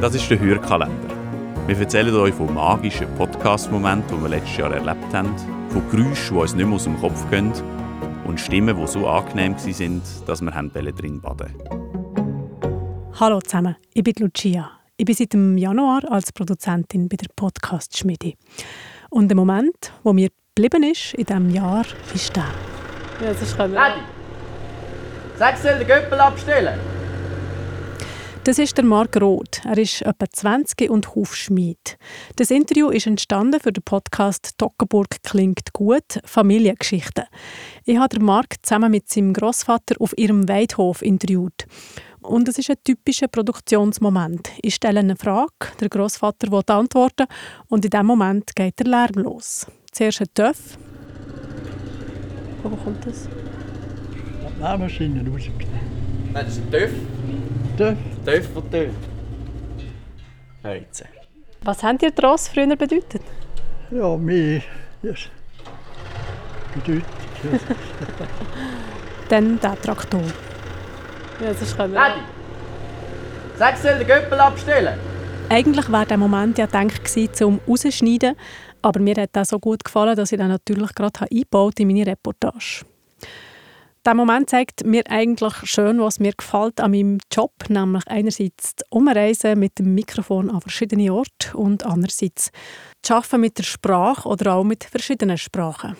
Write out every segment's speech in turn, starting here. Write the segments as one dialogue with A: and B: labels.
A: Das ist der Hörkalender. Wir erzählen euch von magischen Podcast-Momenten, die wir letztes Jahr erlebt haben, von Geräuschen, die uns nicht mehr aus dem Kopf gehen und Stimmen, die so angenehm waren, dass wir drin baden
B: Hallo zusammen, ich bin Lucia. Ich bin seit dem Januar als Produzentin bei der Podcast-Schmiede. Und der Moment, wo mir geblieben ist in diesem Jahr, ist der.
C: Ja, das ist Adi, sag, soll den Göppel abstellen?
B: Das ist der Marc Roth. Er ist etwa 20 und Hufschmied. Das Interview ist entstanden für den Podcast «Toggenburg klingt gut. Familiengeschichten». Ich habe den Marc zusammen mit seinem Großvater auf ihrem Weidhof interviewt. Und es ist ein typischer Produktionsmoment. Ich stelle eine Frage, der Großvater will antworten und in diesem Moment geht der Lärm los. Zuerst ein Töff. Wo kommt das?
D: Die Nähmaschine rausgenommen.
C: Nein, das ist ein Töff.
D: Töff?
C: Töff und Töff. Heute.
B: Was habt ihr Tross früher bedeutet?
D: Ja, mehr. Yes. Bedeutet. Yes.
B: Dann der Traktor.
C: Ja, das ist Adi, sag, soll den Göppel abstellen?
B: Eigentlich wäre der Moment ja gedacht gewesen, zum rausschneiden, aber mir hat das so gut gefallen, dass ich dann natürlich gerade eingebaut in meine Reportage. Der Moment zeigt mir eigentlich schön, was mir gefällt an meinem Job, nämlich einerseits das Umreisen mit dem Mikrofon an verschiedene Orte und andererseits das Arbeiten mit der Sprache oder auch mit verschiedenen Sprachen.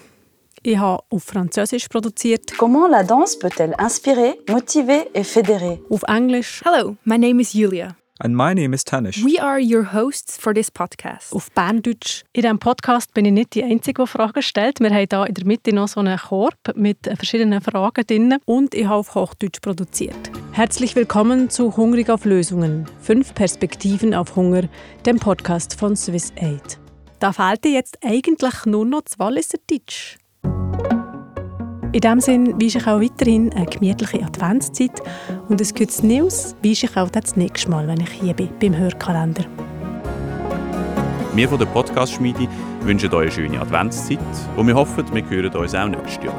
B: Ich habe auf Französisch produziert.
E: Comment la danse peut-elle inspirer, motiver et fédérer?
B: Auf Englisch.
F: Hello, my name is Julia.
G: And my name is Tanish.
F: We are your hosts for this podcast.
B: Auf Berndeutsch. In diesem Podcast bin ich nicht die Einzige, die Fragen stellt. Wir haben hier in der Mitte noch so einen Korb mit verschiedenen Fragen drin und ich habe auf Hochdeutsch produziert. Herzlich willkommen zu Hungrig auf Lösungen. Fünf Perspektiven auf Hunger, dem Podcast von Swiss Aid. Da fehlt dir jetzt eigentlich nur noch das Walliser Deutsch. In diesem Sinne wünsche ich auch weiterhin eine gemütliche Adventszeit und ein gutes News wünsche ich auch das nächste Mal, wenn ich hier bin, beim Hörkalender.
A: Wir von der Podcast-Schmiede wünschen euch eine schöne Adventszeit und wir hoffen, wir hören uns auch nächstes Jahr.